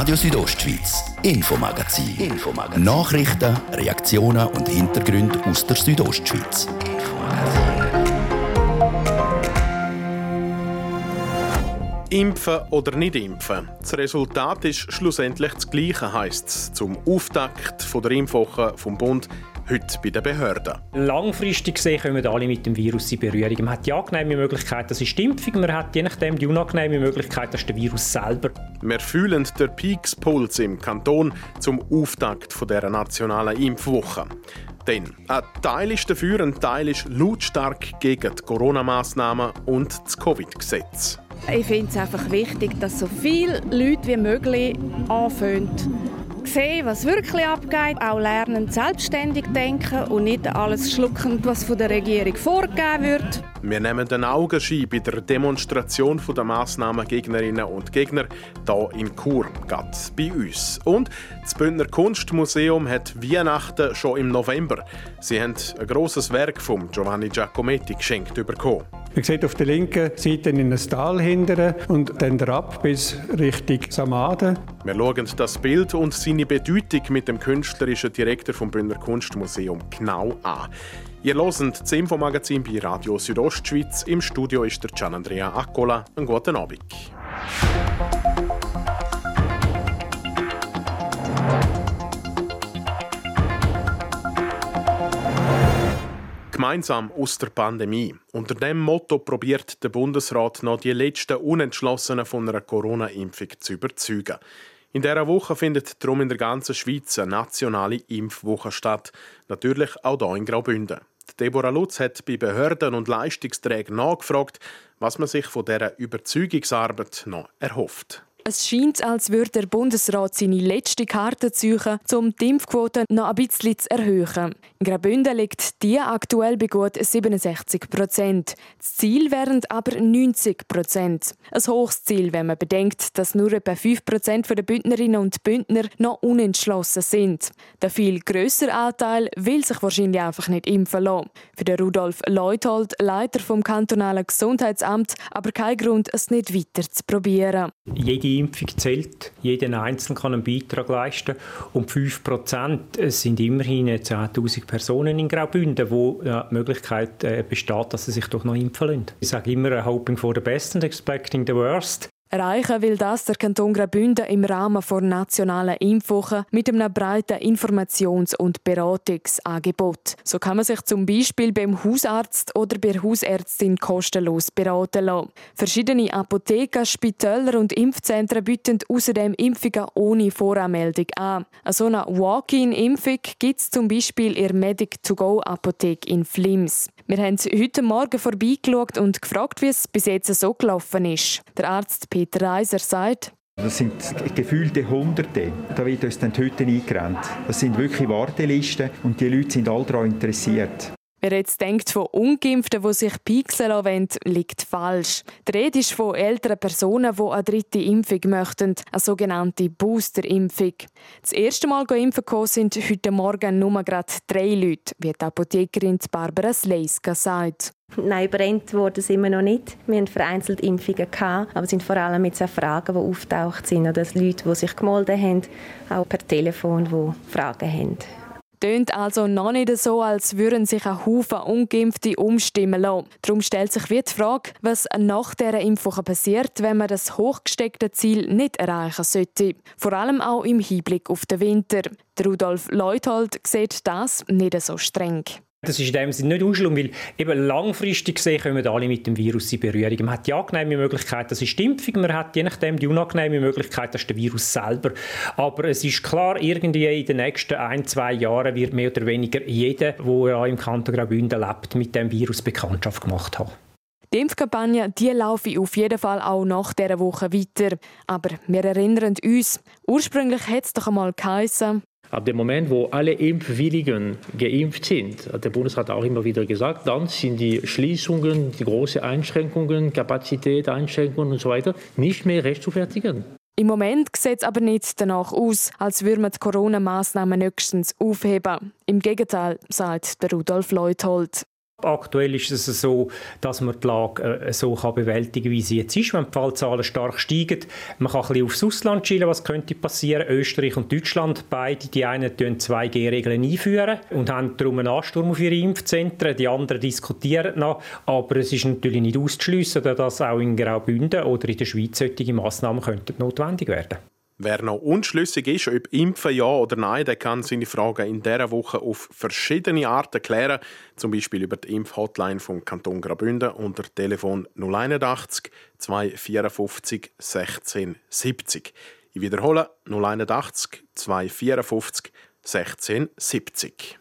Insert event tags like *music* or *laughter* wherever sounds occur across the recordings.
Radio Südostschweiz, Infomagazin. Infomagazin. Nachrichten, Reaktionen und Hintergründe aus der Südostschweiz. Impfen oder nicht impfen? Das Resultat ist schlussendlich das Gleiche, heisst es zum Auftakt der Impfwoche vom Bund heute bei den Behörden. Langfristig gesehen kommen alle mit dem Virus in Berührung. Man hat die angenehme Möglichkeit, das ist die Impfung. Man hat je nachdem die unangenehme Möglichkeit, das ist der Virus selber. Wir fühlen den Peakspuls im Kanton zum Auftakt dieser nationalen Impfwoche. Denn ein Teil ist dafür, ein Teil ist lautstark gegen die Corona-Massnahmen und das Covid-Gesetz. Ich finde es einfach wichtig, dass so viele Leute wie möglich anfangen sehen, was wirklich abgeht, auch lernen, selbstständig denken und nicht alles schlucken, was von der Regierung vorgegeben wird. Wir nehmen den Augenschein bei der Demonstration der Massnahmengegnerinnen und Gegner hier in Chur, gerade bei uns. Und das Bündner Kunstmuseum hat Weihnachten schon im November. Sie haben ein grosses Werk von Giovanni Giacometti geschenkt bekommen. Man sieht auf der linken Seite in ein Tal hindern und dann ab bis Richtung Samaden. Wir schauen das Bild und seine Bedeutung mit dem künstlerischen Direktor vom Bündner Kunstmuseum genau an. Ihr hört das Infomagazin bei Radio Südostschweiz. Im Studio ist der Gian Andrea Accola. Einen guten Abend. Gemeinsam aus der Pandemie. Unter dem Motto probiert der Bundesrat noch die letzten Unentschlossenen von einer Corona-Impfung zu überzeugen. In dieser Woche findet darum in der ganzen Schweiz eine nationale Impfwoche statt. Natürlich auch hier in Graubünden. Deborah Lutz hat bei Behörden und Leistungsträgern nachgefragt, was man sich von dieser Überzeugungsarbeit noch erhofft. Es scheint, als würde der Bundesrat seine letzte Karte ziehen, um die Impfquote noch ein bisschen zu erhöhen. In Graubünden liegt die aktuell bei gut 67 Prozent. Das Ziel wären aber 90 Prozent. Ein hohes Ziel, wenn man bedenkt, dass nur etwa 5 Prozent der Bündnerinnen und Bündner noch unentschlossen sind. Der viel größere Anteil will sich wahrscheinlich einfach nicht impfen lassen. Für den Rudolf Leuthold, Leiter vom kantonalen Gesundheitsamt, aber kein Grund, es nicht weiter zu probieren. Jede Impfung zählt. Jeder Einzelne kann einen Beitrag leisten. Und 5 Prozent sind immerhin 10.000 Personen in Graubünden, wo die Möglichkeit äh, besteht, dass sie sich doch noch impfen lassen. Ich sage immer, hoping for the best and expecting the worst. Erreichen will das der Kanton Graubünden im Rahmen der nationalen Impfwoche mit einem breiten Informations- und Beratungsangebot. So kann man sich zum Beispiel beim Hausarzt oder bei der Hausärztin kostenlos beraten lassen. Verschiedene Apotheken, Spitäler und Impfzentren bieten außerdem Impfungen ohne Voranmeldung an. Eine so eine Walk-in-Impfung gibt es zum Beispiel in der Medic-to-go-Apotheke in Flims. Wir haben heute Morgen vorbeigeschaut und gefragt, wie es bis jetzt so gelaufen ist. Der Arzt Peter Reiser sagt, das sind gefühlte Hunderte. Da wird uns dann heute eingerannt. Das sind wirklich Wartelisten und die Leute sind alle daran interessiert. Wer jetzt denkt von Ungeimpften, die sich pixeln wollen, liegt falsch. Die Rede ist von älteren Personen, die eine dritte Impfung möchten, eine sogenannte Booster-Impfung. Das erste Mal impfen gekommen sind heute Morgen nur gerade drei Leute, wie die Apothekerin Barbara Sleiska sagt. Nein, brennt worden sind wir noch nicht. Wir haben vereinzelt Impfungen gehabt, aber es sind vor allem jetzt auch Fragen, die auftaucht sind oder Leute, die sich gemeldet haben, auch per Telefon, die Fragen haben. Tönt also noch nicht so, als würden sich ein Haufen Ungeimpfte umstimmen lassen. Darum stellt sich wie die Frage, was nach dieser Impfung passiert, wenn man das hochgesteckte Ziel nicht erreichen sollte. Vor allem auch im Hinblick auf den Winter. Rudolf Leuthold sieht das nicht so streng. Das ist in dem Sinne nicht ausschluss, weil eben langfristig gesehen kommen alle mit dem Virus in Berührung. Man hat die angenehme Möglichkeit, das ist die Impfung, man hat je nachdem die unangenehme Möglichkeit, das ist der Virus selber. Aber es ist klar, irgendwie in den nächsten ein, zwei Jahren wird mehr oder weniger jeder, der ja im Kanton Graubünden lebt, mit dem Virus Bekanntschaft gemacht haben. Die Impfkampagne die laufe auf jeden Fall auch nach dieser Woche weiter. Aber wir erinnern uns, ursprünglich hat es doch einmal geheißen, Ab dem Moment, wo alle Impfwilligen geimpft sind, hat der Bundesrat auch immer wieder gesagt, dann sind die Schließungen, die großen Einschränkungen, Kapazität, Einschränkungen und so weiter nicht mehr rechtfertigen. Im Moment sieht es aber nicht danach aus, als würde man die Corona-Massnahmen nächstens aufheben. Im Gegenteil, sagt der Rudolf Leuthold. Aktuell ist es so, dass man die Lage äh, so bewältigen kann, wie sie jetzt ist. Wenn die Fallzahlen stark steigen, man kann ein bisschen aufs Ausland schielen, was könnte passieren. Österreich und Deutschland, beide, die einen tun 2G-Regeln einführen und haben darum einen Ansturm auf ihre Impfzentren. Die anderen diskutieren noch, aber es ist natürlich nicht auszuschliessen, dass auch in Graubünden oder in der Schweiz solche Massnahmen könnten notwendig werden. Wer noch unschlüssig ist, ob impfen ja oder nein, der kann seine Fragen in dieser Woche auf verschiedene Arten klären. Zum Beispiel über die Impfhotline vom Kanton Graubünden unter Telefon 081 254 16 70. Ich wiederhole 081 254 16 70.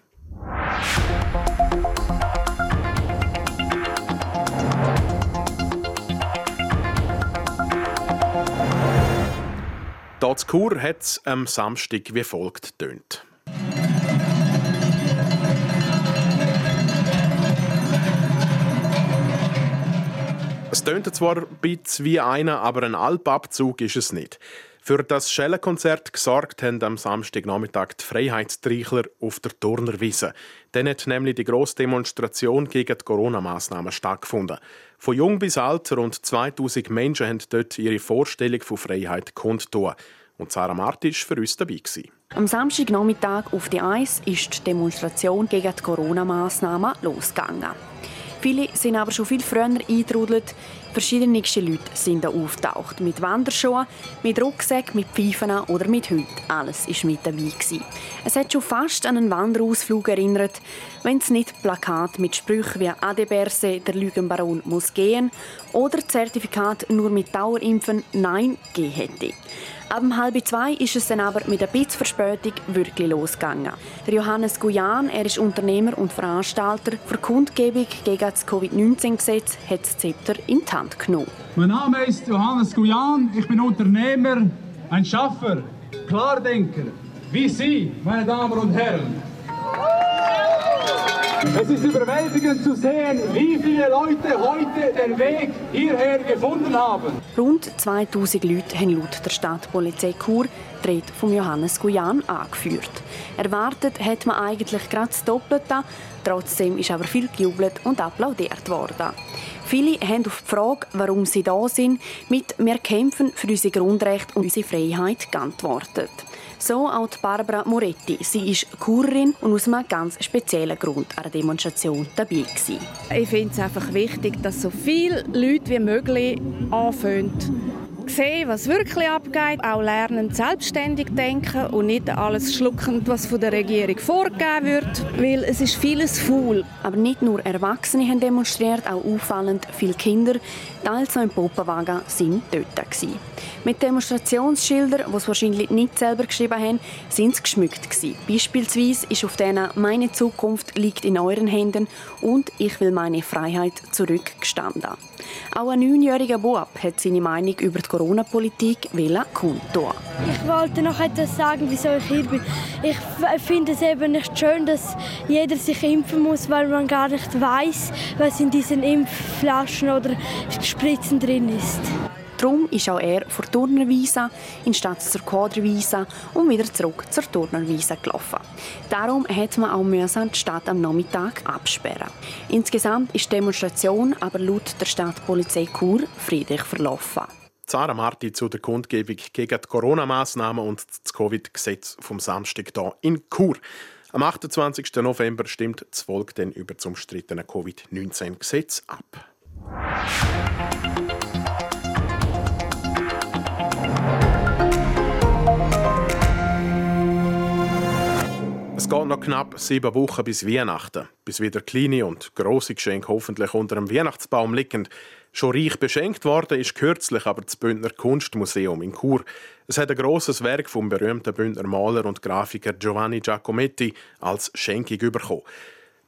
Hier in Chur hat es am Samstag wie folgt tönt. Es tönt zwar ein bisschen wie einer, aber ein Alpabzug ist es nicht. Für das Schellenkonzert gesorgt haben am Samstagnachmittag die Freiheitstreichler auf der Turnerwiese. Dann hat nämlich die grosse Demonstration gegen die Corona-Massnahmen stattgefunden. Von jung bis alt, rund 2000 Menschen haben dort ihre Vorstellung von Freiheit kundtun. Und Sarah Marti war für uns dabei. Am Samstagnachmittag auf die Eis ist die Demonstration gegen die Corona-Massnahmen losgegangen. Viele sind aber schon viel früher eingetrudelt. Verschiedenste Leute sind da auftaucht. Mit Wanderschuhen, mit Rucksack, mit Pfeifen oder mit Hüten. Alles war mit dabei. Es hat schon fast an einen Wanderausflug erinnert, wenn es nicht Plakat mit Sprüchen wie «Adeberse, der Lügenbaron muss gehen» oder Zertifikat «Nur mit Dauerimpfen Nein» gegeben hätte. Ab halb zwei ist es dann aber mit ein bisschen Verspätung wirklich losgegangen. Der Johannes Guyan, er ist Unternehmer und Veranstalter für Kundgebung gegen das Covid-19-Gesetz, hat das Zepter in die Hand genommen. Mein Name ist Johannes Guyan, ich bin Unternehmer, ein Schaffer, Klardenker, wie Sie, meine Damen und Herren. Es ist überwältigend zu sehen, wie viele Leute heute den Weg hierher gefunden haben. Rund 2000 Leute haben laut der Stadtpolizei Chur die Rede von Johannes Guyan angeführt. Erwartet hat man eigentlich gerade das Doppelte, trotzdem ist aber viel gejubelt und applaudiert worden. Viele haben auf die Frage, warum sie da sind, mit «Wir kämpfen für unsere Grundrechte und unsere Freiheit» geantwortet. So auch Barbara Moretti. Sie ist Kurerin und aus einem ganz speziellen Grund an der Demonstration dabei gewesen. Ich finde es einfach wichtig, dass so viele Leute wie möglich anfangen, sehen, was wirklich abgeht, auch lernen, selbstständig denken und nicht alles schlucken, was von der Regierung vorgegeben wird, weil es ist vieles faul. Aber nicht nur Erwachsene haben demonstriert, auch auffallend viele Kinder, teils noch im Poppenwagen, sind dort gewesen. Mit Demonstrationsschildern, die sie wahrscheinlich nicht selber geschrieben haben, sind sie geschmückt gewesen. Beispielsweise ist auf denen «Meine Zukunft liegt in euren Händen» und «Ich will meine Freiheit zurückgestanden». Auch ein neunjähriger Bub hat seine Meinung über die Corona-Politik kundtun. Ich wollte noch etwas sagen, wieso ich hier bin. Ich finde es eben nicht schön, dass jeder sich impfen muss, weil man gar nicht weiß, was in diesen Impfflaschen oder Spritzen drin ist. Darum ist auch er von Turnerwiese in Stadt zur Quadriwiese und wieder zurück zur Turnerwiese gelaufen. Darum hat man auch müssen die Stadt am Nachmittag absperren. Insgesamt ist die Demonstration aber laut der Stadtpolizei Chur friedlich verlaufen. Sarah Marti zu der Kundgebung gegen die Corona-Massnahmen und das Covid-Gesetz vom Samstag hier in Chur. Am 28. November stimmt das Volk dann über das umstrittene Covid-19-Gesetz ab. Es geht noch knapp sieben Wochen bis Weihnachten, bis wieder kleine und große Geschenke hoffentlich unter dem Weihnachtsbaum liegen. Schon reich beschenkt worden ist kürzlich aber das Bündner Kunstmuseum in Chur. Es hat ein grosses Werk vom berühmten Bündner Maler und Grafiker Giovanni Giacometti als Schenkung bekommen.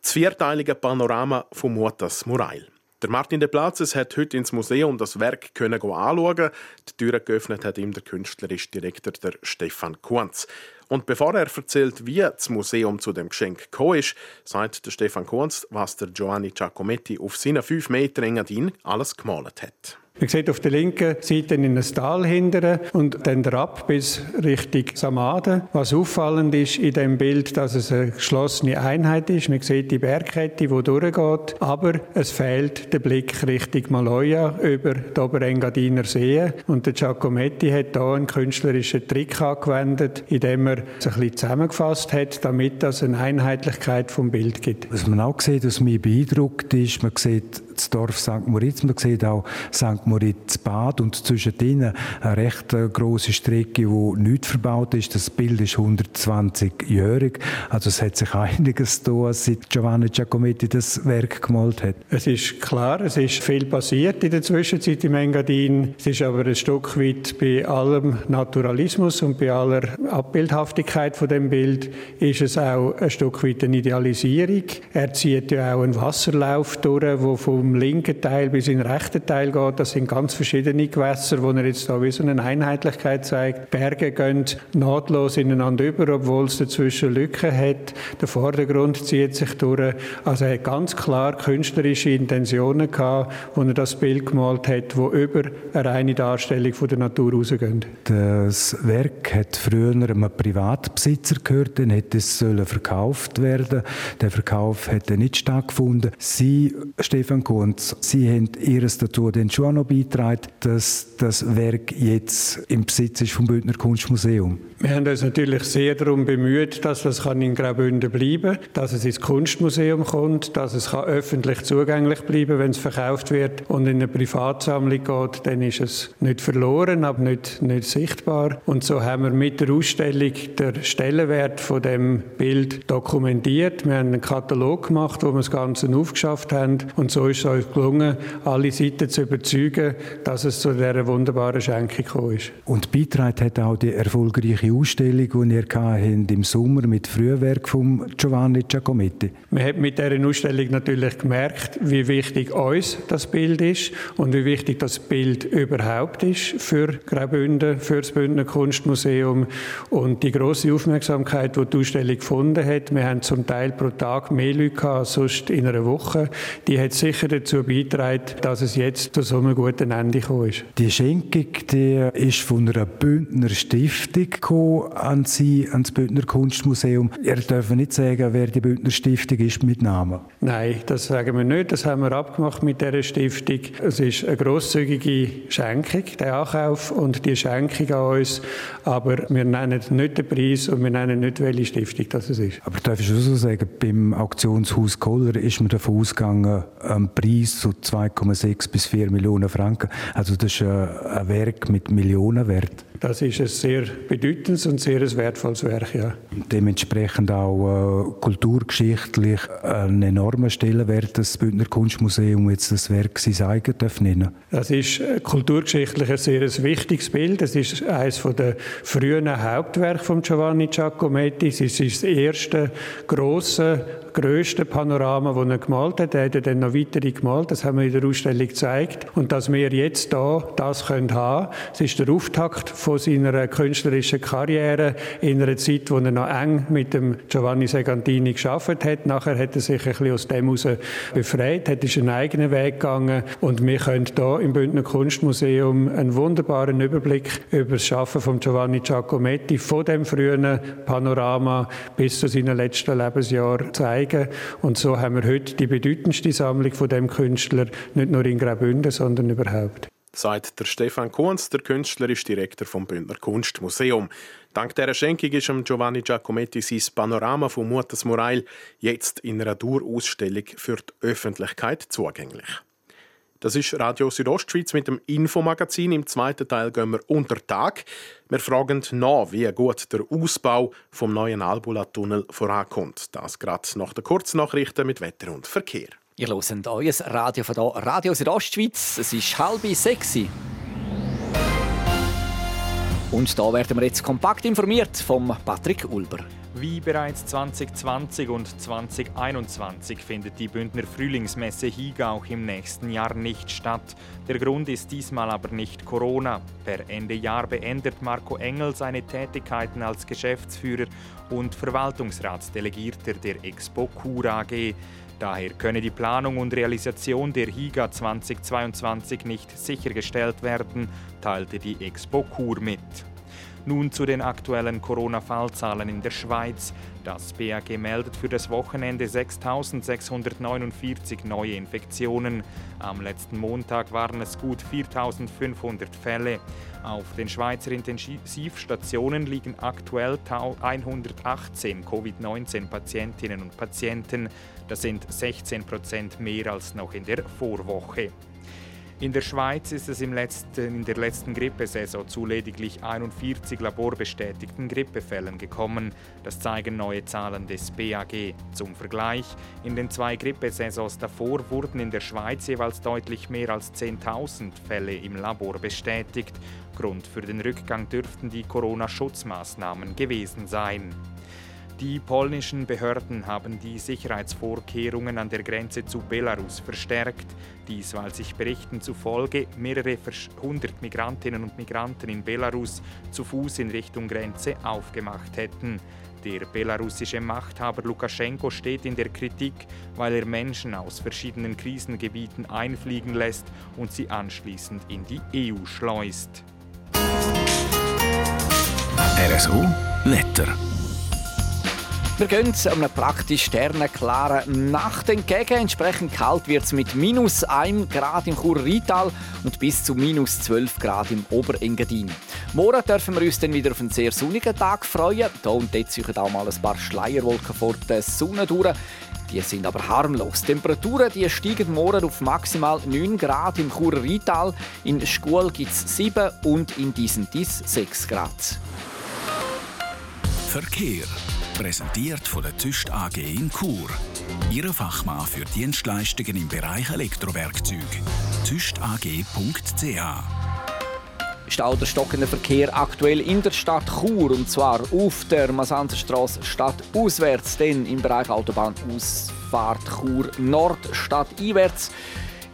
Das vierteilige Panorama von Mutas Murail. Der Martin de Platzes hat heute ins Museum das Werk können anschauen. Die Türe geöffnet hat ihm der künstlerische Direktor der Stefan Kunz. Und bevor er erzählt, wie das Museum zu dem Geschenk gekommen ist, sagt der Stefan Kunz, was der Giovanni Giacometti auf seinen fünf Meter Engadin alles gemalt hat. Man sieht auf der linken Seite in ein Tal hindern und dann ab bis Richtung Samaden. Was auffallend ist in dem Bild, dass es eine geschlossene Einheit ist. Man sieht die Bergkette, die durchgeht, aber es fehlt der Blick Richtung Maloja über die Oberengadiner See. Und der Giacometti hat hier einen künstlerischen Trick angewendet, indem er es ein bisschen zusammengefasst hat, damit es eine Einheitlichkeit vom Bild gibt. Was man auch sieht, was mich beeindruckt ist, man sieht das Dorf St. Moritz, man sieht auch St. Moritz Bad und zwischen denen eine recht äh, große Strecke, wo nicht verbaut ist. Das Bild ist 120-jährig, also es hat sich *laughs* einiges da, seit Giovanni Giacometti das Werk gemalt hat. Es ist klar, es ist viel passiert in der Zwischenzeit im Engadin. Es ist aber ein Stück weit bei allem Naturalismus und bei aller Abbildhaftigkeit von dem Bild ist es auch ein Stück weit eine Idealisierung. Er zieht ja auch einen Wasserlauf durch, wo vom linken Teil bis in den rechten Teil geht. Das sind ganz verschiedene Gewässer, wo er jetzt da wie so eine Einheitlichkeit zeigt. Berge gehen nahtlos ineinander über, obwohl es dazwischen Lücken hat. Der Vordergrund zieht sich durch. Also er hat ganz klar künstlerische Intentionen gehabt, wo er das Bild gemalt hat, wo über eine reine Darstellung von der Natur rausgehen. Das Werk hat früher einem Privatbesitzer gehört, dann hätte es verkauft werden. Der Verkauf hätte nicht stattgefunden. Sie, Stefan Kunz, Sie haben Ihres dazu den schon noch beitragen, dass das Werk jetzt im Besitz ist vom Bündner Kunstmuseum. Wir haben uns natürlich sehr darum bemüht, dass das in Graubünden bleiben kann, dass es ins Kunstmuseum kommt, dass es öffentlich zugänglich bleiben kann, wenn es verkauft wird und in eine Privatsammlung geht, dann ist es nicht verloren, aber nicht, nicht sichtbar. Und so haben wir mit der Ausstellung den Stellenwert von dem Bild dokumentiert. Wir haben einen Katalog gemacht, wo wir das Ganze aufgeschafft haben und so ist es uns gelungen, alle Seiten zu überzeugen, dass es zu dieser wunderbaren Schenkung gekommen ist. Und beitragen hat auch die erfolgreiche Ausstellung, die ihr habt, im Sommer mit Frühwerk von Giovanni Giacometti. Man hat mit dieser Ausstellung natürlich gemerkt, wie wichtig uns das Bild ist und wie wichtig das Bild überhaupt ist für Graubünden, für das Bündner Kunstmuseum und die große Aufmerksamkeit, die die Ausstellung gefunden hat. Wir haben zum Teil pro Tag mehr Leute gehabt als sonst in einer Woche. Die hat sicher dazu beigetragen, dass es jetzt zu so einem guten Ende gekommen ist. Die Schenkung die ist von einer Bündner Stiftung gekommen an Sie, an das Bündner Kunstmuseum. Ihr dürft nicht sagen, wer die Bündner Stiftung ist mit Namen. Nein, das sagen wir nicht. Das haben wir abgemacht mit dieser Stiftung. Es ist eine grosszügige Schenkung, der Ankauf und die Schenkung an uns. Aber wir nennen nicht den Preis und wir nennen nicht, welche Stiftung das ist. Aber darf ich schon so sagen, beim Auktionshaus Koller ist man davon ausgegangen, ein Preis so 2,6 bis 4 Millionen Franken. Also das ist ein Werk mit Millionenwert. Das ist ein sehr bedeutendes und sehr wertvolles Werk, ja. Dementsprechend auch äh, kulturgeschichtlich einen enormen Stellenwert, das Bündner Kunstmuseum jetzt das Werk sein eigen darf nennen. Das ist äh, kulturgeschichtlich ein sehr wichtiges Bild. Es ist eines der frühen Hauptwerke von Giovanni Giacometti. Es ist das erste große grösste Panorama, das er gemalt hat. Er hat dann noch weitere gemalt, das haben wir in der Ausstellung gezeigt. Und dass wir jetzt da das können haben, das ist der Auftakt von seiner künstlerischen Karriere in einer Zeit, wo er noch eng mit dem Giovanni Segantini geschafft hat. Nachher hat er sich ein bisschen aus dem heraus befreit, hat einen eigenen Weg gegangen und wir können hier im Bündner Kunstmuseum einen wunderbaren Überblick über das Schaffen von Giovanni Giacometti von dem frühen Panorama bis zu seinen letzten Lebensjahren zeigen. Und so haben wir heute die bedeutendste Sammlung von dem Künstler, nicht nur in Graubünden, sondern überhaupt sagt der Stefan Kunz, der künstlerisch Direktor vom Bündner Kunstmuseum. Dank dieser Schenkung ist Giovanni Giacometti sein Panorama von Mutters Morail jetzt in einer Dauerausstellung für die Öffentlichkeit zugänglich. Das ist Radio Südostschweiz mit dem Infomagazin. Im zweiten Teil gehen wir unter Tag. Wir fragen nach, wie gut der Ausbau vom neuen Albula-Tunnel vorankommt. Das gerade nach den Kurznachrichten mit Wetter und Verkehr. Ihr hört euer Radio von hier, Radio Südostschweiz. Es ist halb sechs. Und da werden wir jetzt kompakt informiert vom Patrick Ulber. Wie bereits 2020 und 2021 findet die Bündner Frühlingsmesse Higauch im nächsten Jahr nicht statt. Der Grund ist diesmal aber nicht Corona. Per Ende Jahr beendet Marco Engel seine Tätigkeiten als Geschäftsführer und Verwaltungsratsdelegierter der Expo Cura AG. Daher könne die Planung und Realisation der HIGA 2022 nicht sichergestellt werden, teilte die Expo Kur mit. Nun zu den aktuellen Corona-Fallzahlen in der Schweiz. Das BAG meldet für das Wochenende 6.649 neue Infektionen. Am letzten Montag waren es gut 4.500 Fälle. Auf den Schweizer Intensivstationen liegen aktuell 118 Covid-19-Patientinnen und Patienten. Das sind 16 Prozent mehr als noch in der Vorwoche. In der Schweiz ist es letzten, in der letzten Grippesaison zu lediglich 41 laborbestätigten Grippefällen gekommen. Das zeigen neue Zahlen des BAG. Zum Vergleich, in den zwei Grippesaisons davor wurden in der Schweiz jeweils deutlich mehr als 10.000 Fälle im Labor bestätigt. Grund für den Rückgang dürften die Corona-Schutzmaßnahmen gewesen sein. Die polnischen Behörden haben die Sicherheitsvorkehrungen an der Grenze zu Belarus verstärkt. Dies, weil sich Berichten zufolge mehrere hundert Migrantinnen und Migranten in Belarus zu Fuß in Richtung Grenze aufgemacht hätten. Der belarussische Machthaber Lukaschenko steht in der Kritik, weil er Menschen aus verschiedenen Krisengebieten einfliegen lässt und sie anschließend in die EU schleust. RSO Letter. Wir gehen einem praktisch sternenklaren Nacht entgegen. Entsprechend kalt wird es mit minus 1 Grad im Chur Rital und bis zu minus 12 Grad im Oberengadin. Morgen dürfen wir uns dann wieder auf einen sehr sonnigen Tag freuen. Hier und dort ziehen auch mal ein paar Schleierwolken vor der Sonne durch. Die sind aber harmlos. Die Temperaturen die steigen morgen auf maximal 9 Grad im Churer Rital. In Schkuhl gibt es 7 und in Disentis 6 Grad. Verkehr. Präsentiert von der Züst AG in Chur. Ihre Fachmann für Dienstleistungen im Bereich Elektrowerkzeug. züstag.ch Stau der stockende Verkehr aktuell in der Stadt Chur und zwar auf der Masanzerstraße stadtauswärts, dann im Bereich Autobahnausfahrt Chur Nord stadteinwärts.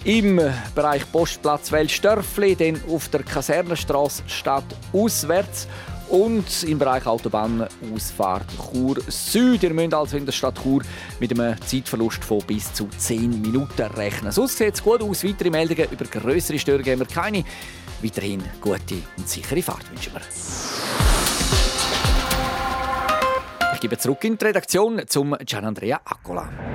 Im Bereich Postplatz Welsdörfli, dann auf der Kasernenstraße stadtauswärts und im Bereich Autobahnausfahrt Chur Süd. Ihr müsst also in der Stadt Chur mit einem Zeitverlust von bis zu 10 Minuten rechnen. Sonst sieht es gut aus. Weitere Meldungen über größere Störungen haben wir keine. Weiterhin gute und sichere Fahrt wünschen wir. Ich gebe zurück in die Redaktion zum Gianandrea Accola.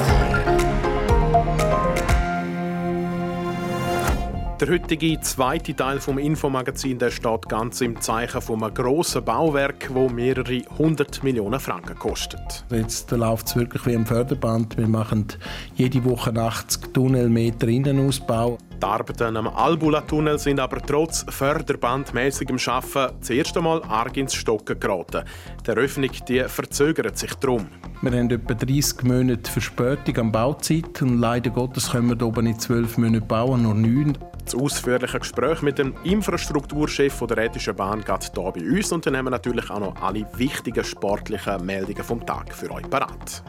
Der heutige zweite Teil vom Infomagazin der steht ganz im Zeichen von einem grossen Bauwerk, das mehrere hundert Millionen Franken kostet. Jetzt läuft es wirklich wie im Förderband. Wir machen jede Woche 80 Tunnelmeter Innenausbau. Die Arbeiten am Albula-Tunnel sind aber trotz förderbandmäßigem Schaffen das erste Mal arg ins Stocken geraten. Die Eröffnung die verzögert sich darum. Wir haben etwa 30 Monate Verspätung an Bauzeit und leider Gottes können wir hier oben in 12 Monaten bauen, nur 9. Das ausführliche Gespräch mit dem Infrastrukturchef der Rätischen Bahn geht hier bei uns und dann haben wir natürlich auch noch alle wichtigen sportlichen Meldungen vom Tag für euch parat.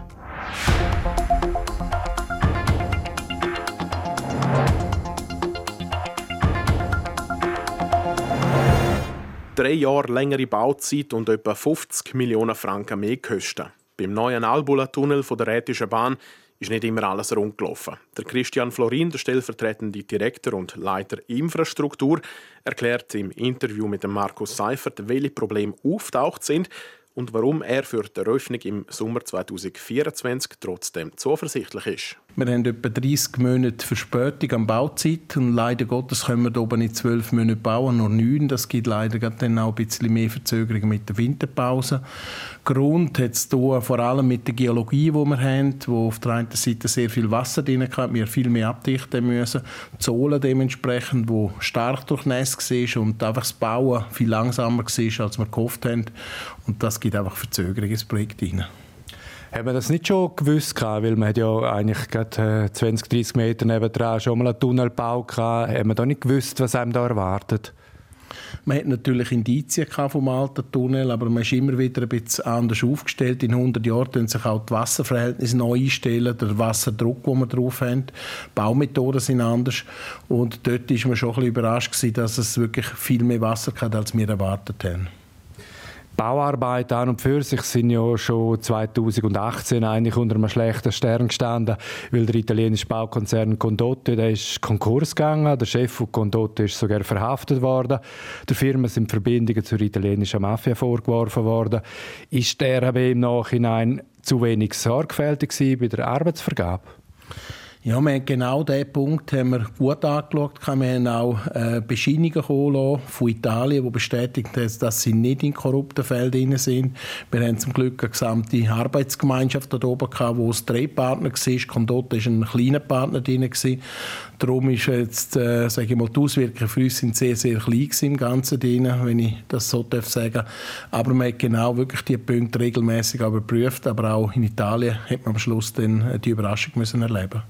Drei Jahre längere Bauzeit und etwa 50 Millionen Franken mehr Kosten. Beim neuen Albula-Tunnel der Rätischen Bahn ist nicht immer alles rund gelaufen. Der Christian Florin, der stellvertretende Direktor und Leiter Infrastruktur, erklärt im Interview mit dem Markus Seifert, welche Probleme auftaucht sind und warum er für die Eröffnung im Sommer 2024 trotzdem zuversichtlich ist. Wir haben etwa 30 Monate Verspätung an Bauzeit und leider Gottes können wir hier oben nicht 12 Monate bauen, nur 9. Das gibt leider dann auch ein bisschen mehr Verzögerung mit der Winterpause. Grund hat es hier vor allem mit der Geologie, die wir haben, wo auf der einen Seite sehr viel Wasser drin hat, wir viel mehr abdichten müssen, die Sohle dementsprechend, wo stark durchnässt war und einfach das Bauen viel langsamer war, als wir gehofft haben. Und das gibt einfach Verzögerung ins Projekt hinein. Haben wir das nicht schon gewusst? Weil man hat ja eigentlich gerade 20, 30 Meter nebendran schon mal einen Tunnel gebaut. Haben wir da nicht gewusst, was einem da erwartet? Man hat natürlich Indizien vom alten Tunnel, aber man ist immer wieder ein bisschen anders aufgestellt. In 100 Jahren können sich auch die Wasserverhältnisse neu einstellen, der Wasserdruck, den wir drauf haben. Die Baumethoden sind anders. Und dort ist man schon ein bisschen überrascht dass es wirklich viel mehr Wasser hat, als wir erwartet haben. Bauarbeiten an und für sich sind ja schon 2018 eigentlich unter einem schlechten Stern gestanden, weil der italienische Baukonzern Condotte der ist Konkurs gegangen, der Chef von Condotte ist sogar verhaftet worden, der Firma sind Verbindungen zur italienischen Mafia vorgeworfen worden. Ist der aber im Nachhinein zu wenig sorgfältig bei der Arbeitsvergabe? Ja, wir haben genau diesen Punkt haben wir gut angeschaut. Wir haben auch äh, Bescheinigungen von Italien, die bestätigt haben, dass sie nicht in korrupten Feldern sind. Wir haben zum Glück eine gesamte Arbeitsgemeinschaft dort oben gehabt, wo es drei war. Condotte war ein kleiner Partner drin. Darum ist jetzt, äh, sage ich mal, die Auswirkungen für uns sind sehr, sehr klein im Ganzen drin, wenn ich das so darf sagen. Aber man hat genau wirklich die Punkte regelmäßig überprüft. Aber auch in Italien hat man am Schluss dann die Überraschung müssen erleben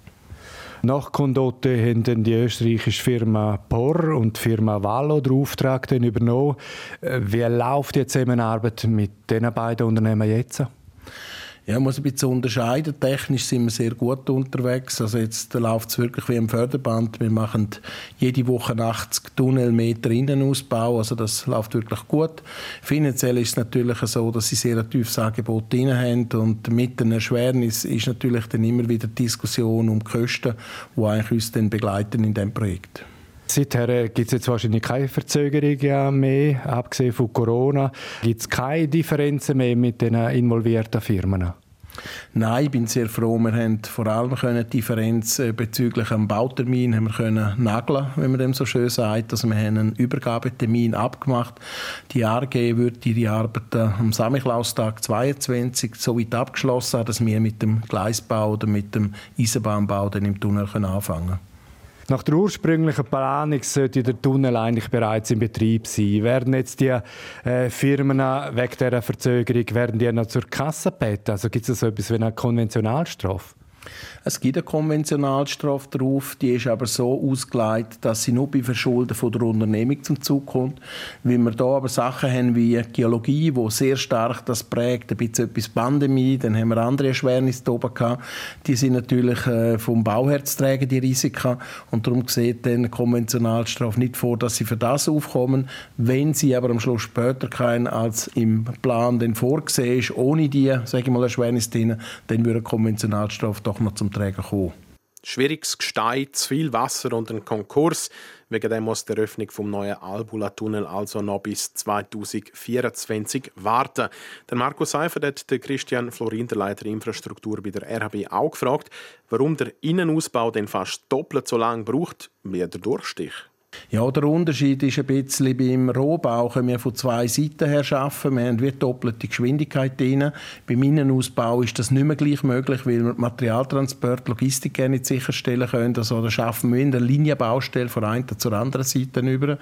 nach Condotte haben die österreichische Firma POR und die Firma Vallo den Auftrag übernommen. Äh, wie läuft die Zusammenarbeit mit diesen beiden Unternehmen jetzt? Ja, muss ein bisschen unterscheiden. Technisch sind wir sehr gut unterwegs. Also jetzt läuft es wirklich wie im Förderband. Wir machen jede Woche 80 Tunnelmeter Innenausbau. Also das läuft wirklich gut. Finanziell ist es natürlich so, dass sie sehr ein tiefes Angebot drin haben. Und mit den Erschwernis ist natürlich dann immer wieder Diskussion um die Kosten, die eigentlich uns dann begleiten in diesem Projekt. Seither äh, gibt es jetzt wahrscheinlich keine Verzögerungen mehr, abgesehen von Corona. Gibt es keine Differenzen mehr mit den involvierten Firmen? Nein, ich bin sehr froh. Wir haben vor allem die Differenz äh, bezüglich dem Bautermin haben wir können nageln, wenn man dem so schön sagt. Also wir haben einen Übergabetermin abgemacht. Die ARG wird ihre Arbeiten am Samichlaustag 22 so weit abgeschlossen haben, dass wir mit dem Gleisbau oder mit dem Eisenbahnbau dann im Tunnel anfangen können. Nach der ursprünglichen Planung sollte der Tunnel eigentlich bereits in Betrieb sein. Werden jetzt die äh, Firmen wegen dieser Verzögerung werden die noch zur Kasse gebeten? Also gibt es so etwas wie eine Konventionalstrafe? Es gibt eine Konventionalstrafe drauf, die ist aber so ausgelegt, dass sie nur bei Verschulden von der Unternehmung zum Zug kommt. Weil wir da aber Sachen haben wie Geologie, wo sehr stark das prägt, ein bisschen etwas Pandemie, dann haben wir andere Erschwernisse oben gehabt. Die sind natürlich äh, vom Bauherz tragen, die Risiken. Und darum sieht dann Konventionalstrafe nicht vor, dass sie für das aufkommen. Wenn sie aber am Schluss später kein als im Plan dann vorgesehen ist, ohne die, sage ich mal, Erschwernis drin, dann würde Konventionalstrafe doch noch zum Träger kommen. Schwieriges Gestein, zu viel Wasser und ein Konkurs. Wegen dem muss die Eröffnung vom neuen Albula-Tunnel also noch bis 2024 warten. Der Markus Seifert hat den Christian Florin, der Leiter Infrastruktur bei der RHB, auch gefragt, warum der Innenausbau denn fast doppelt so lange braucht wie der Durchstich. Ja, der Unterschied ist ein bisschen beim Rohbau können wir von zwei Seiten her arbeiten. Wir haben wie doppelte Geschwindigkeit drin. Beim Innenausbau ist das nicht mehr gleich möglich, weil wir Materialtransport, Logistik gerne nicht sicherstellen können. Also da schaffen wir in der Linienbaustelle von einer zur anderen Seite über.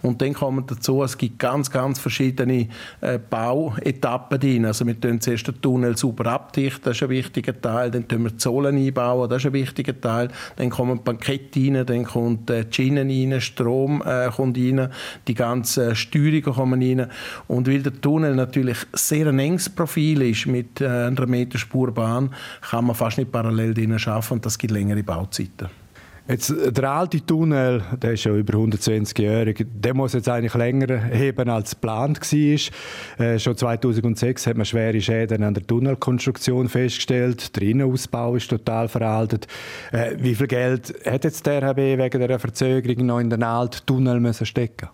Und dann kommt dazu, es gibt ganz, ganz verschiedene äh, Bauetappen drin. Also wir tun zuerst den Tunnel super abdichten, das ist ein wichtiger Teil. Dann tun wir die Sohlen einbauen, das ist ein wichtiger Teil. Dann kommen Bankette rein, dann kommt äh, die Schienen rein, Strom äh, kommt rein, die ganzen Steuerungen kommen rein. Und weil der Tunnel natürlich sehr ein enges Profil ist mit äh, einer Meter Spurbahn, kann man fast nicht parallel drinnen arbeiten und das gibt längere Bauzeiten. Jetzt, der alte Tunnel, der ist ja über 120-jährig, der muss jetzt eigentlich länger heben als geplant war. Äh, schon 2006 hat man schwere Schäden an der Tunnelkonstruktion festgestellt. Der Innenausbau ist total veraltet. Äh, wie viel Geld hat jetzt der RHB wegen der Verzögerung noch in den alten Tunnel müssen stecken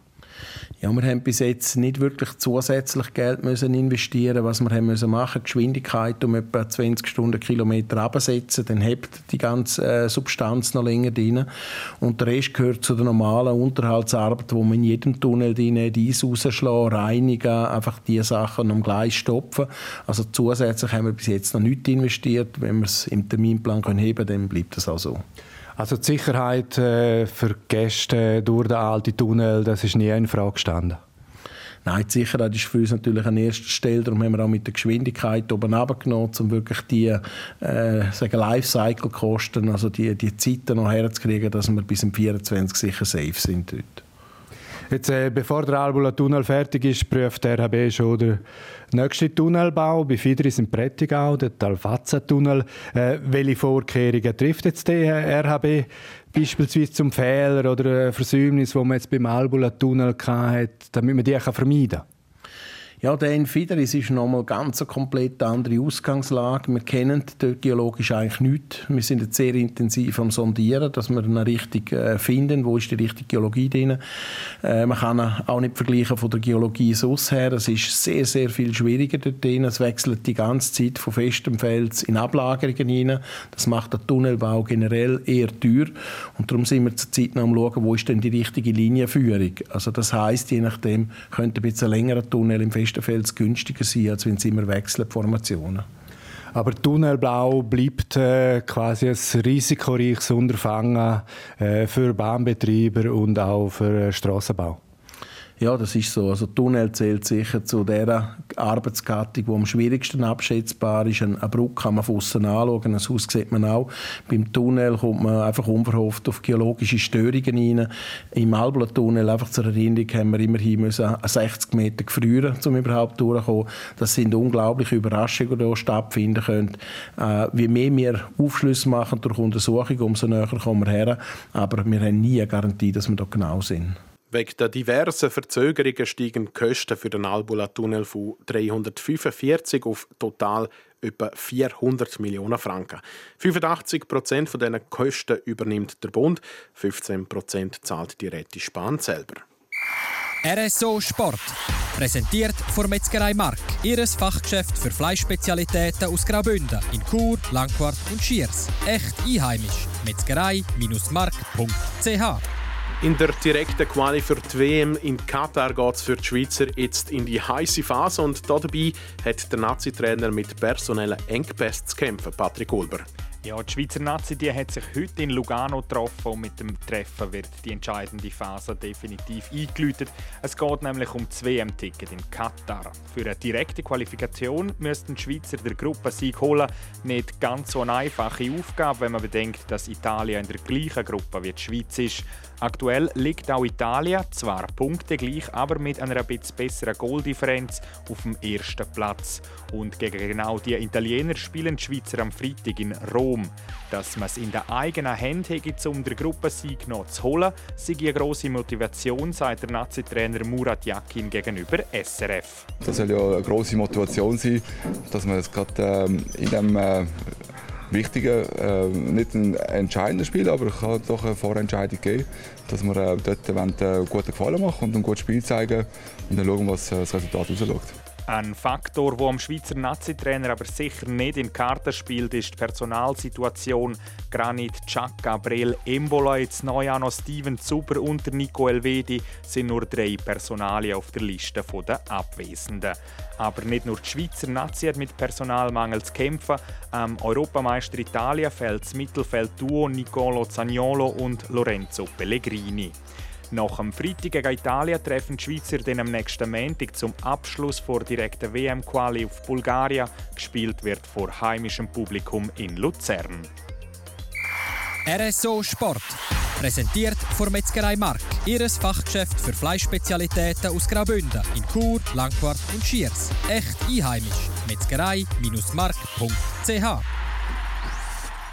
ja, wir haben bis jetzt nicht wirklich zusätzlich Geld müssen investieren Was wir haben müssen machen, Geschwindigkeit um etwa 20 Stundenkilometer absetzen, dann hebt die ganze äh, Substanz noch länger drin. Und der Rest gehört zu der normalen Unterhaltsarbeit, wo man in jedem Tunnel drin die Eis rausschlagen, reinigen, einfach die Sachen am Gleis stopfen. Also zusätzlich haben wir bis jetzt noch nichts investiert. Wenn wir es im Terminplan können heben können, dann bleibt das auch so. Also die Sicherheit äh, für Gäste durch den alten Tunnel, das ist nie in Frage gestanden? Nein, die Sicherheit ist für uns natürlich an erster Stelle. Darum haben wir auch mit der Geschwindigkeit oben runtergenommen, um wirklich die äh, Lifecycle-Kosten, also die, die Zeiten noch herzukriegen, dass wir bis zum 24 sicher safe sind dort. Jetzt, äh, bevor der Albula-Tunnel fertig ist, prüft der RHB schon den nächsten Tunnelbau bei Fidris im Prättigau, der Talfazza-Tunnel. Äh, welche Vorkehrungen trifft jetzt der RHB beispielsweise zum Fehler oder Versäumnis, wo man jetzt beim Albula-Tunnel hatte, damit man die vermeiden kann? Ja, der in Fideris ist nochmal ganz eine komplett andere Ausgangslage. Wir kennen dort geologisch eigentlich nichts. Wir sind jetzt sehr intensiv am Sondieren, dass wir eine richtig äh, finden, wo ist die richtige Geologie drin. Äh, man kann auch nicht vergleichen von der Geologie sonst her. Es ist sehr, sehr viel schwieriger dort drin. Es wechselt die ganze Zeit von festem Fels in Ablagerungen hinein. Das macht den Tunnelbau generell eher teuer. Und darum sind wir zurzeit noch am schauen, wo ist denn die richtige Linienführung. Also das heißt, je nachdem könnte ein bisschen längerer Tunnel im Westenfels günstiger sein, als wenn sie immer wechseln, die Formationen. Aber Tunnelbau bleibt äh, quasi ein risikoreiches Unterfangen äh, für Bahnbetreiber und auch für äh, Strassenbau. Ja, das ist so. Also Tunnel zählt sicher zu der Arbeitsgattung, die am schwierigsten abschätzbar ist. Eine Brücke kann man von außen anschauen, ein Haus sieht man auch. Beim Tunnel kommt man einfach unverhofft auf geologische Störungen rein. Im Albla-Tunnel, einfach zur Erinnerung, haben wir immerhin müssen 60 Meter gefrieren, um überhaupt durchzukommen. Das sind unglaubliche Überraschungen, die hier stattfinden können. Äh, wie mehr wir Aufschlüsse machen durch Untersuchungen, umso näher kommen wir her. Aber wir haben nie eine Garantie, dass wir da genau sind. Wegen der diversen Verzögerungen steigen die Kosten für den Albula-Tunnel von 345 auf total etwa 400 Millionen Franken. 85 Prozent von diesen Kosten übernimmt der Bund, 15 Prozent zahlt die Rette Spahn selber. RSO Sport. Präsentiert von Metzgerei Mark. Ihres Fachgeschäft für Fleischspezialitäten aus Graubünden in Chur, Langquart und Schiers. Echt einheimisch. Metzgerei-mark.ch in der direkten Quali für die WM in Katar geht es für die Schweizer jetzt in die heiße Phase und dabei hat der Nazi-Trainer mit personellen Engpässen zu kämpfen, Patrick Ulber. Ja, die Schweizer Nazi die hat sich heute in Lugano getroffen und mit dem Treffen wird die entscheidende Phase definitiv eingeläutet. Es geht nämlich um das WM-Ticket in Katar. Für eine direkte Qualifikation müssten die Schweizer der Gruppensieg holen. Nicht ganz so eine einfache Aufgabe, wenn man bedenkt, dass Italien in der gleichen Gruppe wie die Schweiz ist. Aktuell liegt auch Italien, zwar punktegleich, aber mit einer etwas besseren Goaldifferenz auf dem ersten Platz. Und gegen genau die Italiener spielen die Schweizer am Freitag in Rom. Dass man es in der eigenen Hand hätte, um den Gruppensieg noch zu holen, sei eine grosse Motivation, sagt der Nazi-Trainer Murat Yakin gegenüber SRF. Das soll ja eine grosse Motivation sein, dass man es gerade ähm, in dem äh, wichtigen, äh, nicht ein entscheidender Spiel, aber es kann doch eine Vorentscheidung geben, dass wir äh, dort wollen, äh, einen guten Gefallen machen und ein gutes Spiel zeigen und dann schauen, was äh, das Resultat rausschaut. Ein Faktor, der am Schweizer Nazi-Trainer aber sicher nicht in Karten spielt, ist die Personalsituation. Granit, Chuck, Gabriel, Embola, jetzt neu noch Steven Zuber und Nico Elvedi sind nur drei Personalien auf der Liste der Abwesenden. Aber nicht nur die Schweizer Nazi hat mit Personalmangel zu kämpfen. Am Europameister Italien fällt das Mittelfeld-Duo Nicolo Zagnolo und Lorenzo Pellegrini. Nach dem Freitag gegen Italien treffen die Schweizer dann am nächsten Montag zum Abschluss vor direkten WM-Quali auf Bulgarien. Gespielt wird vor heimischem Publikum in Luzern. RSO Sport. Präsentiert von Metzgerei Mark. Ihres Fachgeschäft für Fleischspezialitäten aus Graubünden in Chur, Langquart und Schiers. Echt einheimisch. Metzgerei-mark.ch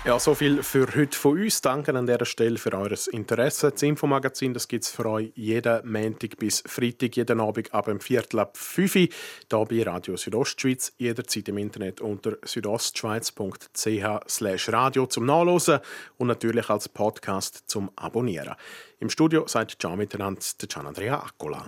ja, so viel für heute von uns. Danke an dieser Stelle für eures Interesse. Das Infomagazin gibt es für euch jeden Montag bis Freitag, jeden Abend ab dem Viertel ab 5 Uhr, hier bei Radio Südostschweiz, jederzeit im Internet unter südostschweiz.ch radio zum Nachlesen und natürlich als Podcast zum Abonnieren. Im Studio seid Ciao miteinander, der Gian Andrea Accola.